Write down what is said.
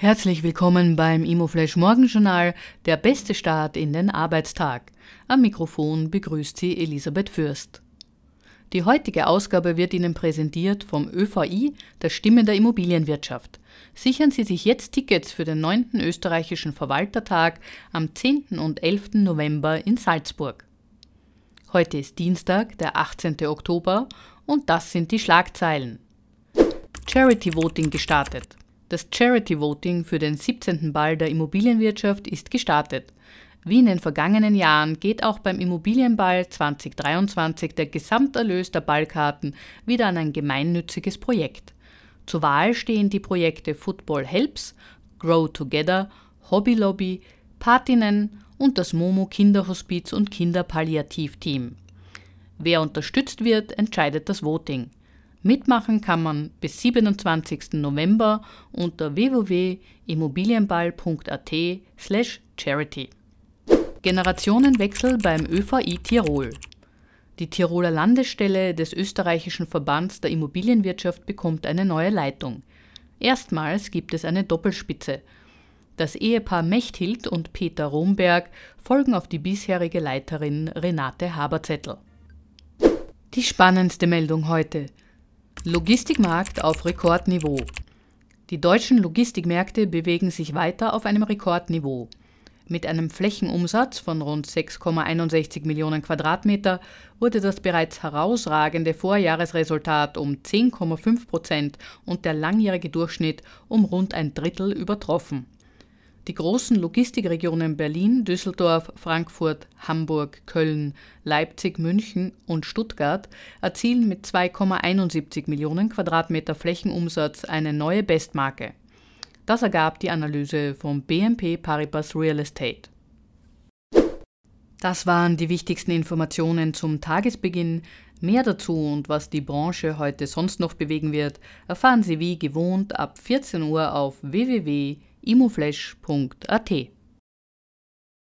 Herzlich willkommen beim Immoflash Morgenjournal, der beste Start in den Arbeitstag. Am Mikrofon begrüßt Sie Elisabeth Fürst. Die heutige Ausgabe wird Ihnen präsentiert vom ÖVI, der Stimme der Immobilienwirtschaft. Sichern Sie sich jetzt Tickets für den 9. österreichischen Verwaltertag am 10. und 11. November in Salzburg. Heute ist Dienstag, der 18. Oktober, und das sind die Schlagzeilen. Charity Voting gestartet. Das Charity Voting für den 17. Ball der Immobilienwirtschaft ist gestartet. Wie in den vergangenen Jahren geht auch beim Immobilienball 2023 der Gesamterlös der Ballkarten wieder an ein gemeinnütziges Projekt. Zur Wahl stehen die Projekte Football Helps, Grow Together, Hobby Lobby, Patinnen und das Momo Kinderhospiz und Kinderpalliativteam. Wer unterstützt wird, entscheidet das Voting. Mitmachen kann man bis 27. November unter www.immobilienball.at slash charity. Generationenwechsel beim ÖVI Tirol. Die Tiroler Landesstelle des österreichischen Verbands der Immobilienwirtschaft bekommt eine neue Leitung. Erstmals gibt es eine Doppelspitze. Das Ehepaar Mechthild und Peter Romberg folgen auf die bisherige Leiterin Renate Haberzettel. Die spannendste Meldung heute. Logistikmarkt auf Rekordniveau. Die deutschen Logistikmärkte bewegen sich weiter auf einem Rekordniveau. Mit einem Flächenumsatz von rund 6,61 Millionen Quadratmeter wurde das bereits herausragende Vorjahresresultat um 10,5 Prozent und der langjährige Durchschnitt um rund ein Drittel übertroffen. Die großen Logistikregionen Berlin, Düsseldorf, Frankfurt, Hamburg, Köln, Leipzig, München und Stuttgart erzielen mit 2,71 Millionen Quadratmeter Flächenumsatz eine neue Bestmarke. Das ergab die Analyse vom BNP Paribas Real Estate. Das waren die wichtigsten Informationen zum Tagesbeginn. Mehr dazu und was die Branche heute sonst noch bewegen wird, erfahren Sie wie gewohnt ab 14 Uhr auf www imoflash.at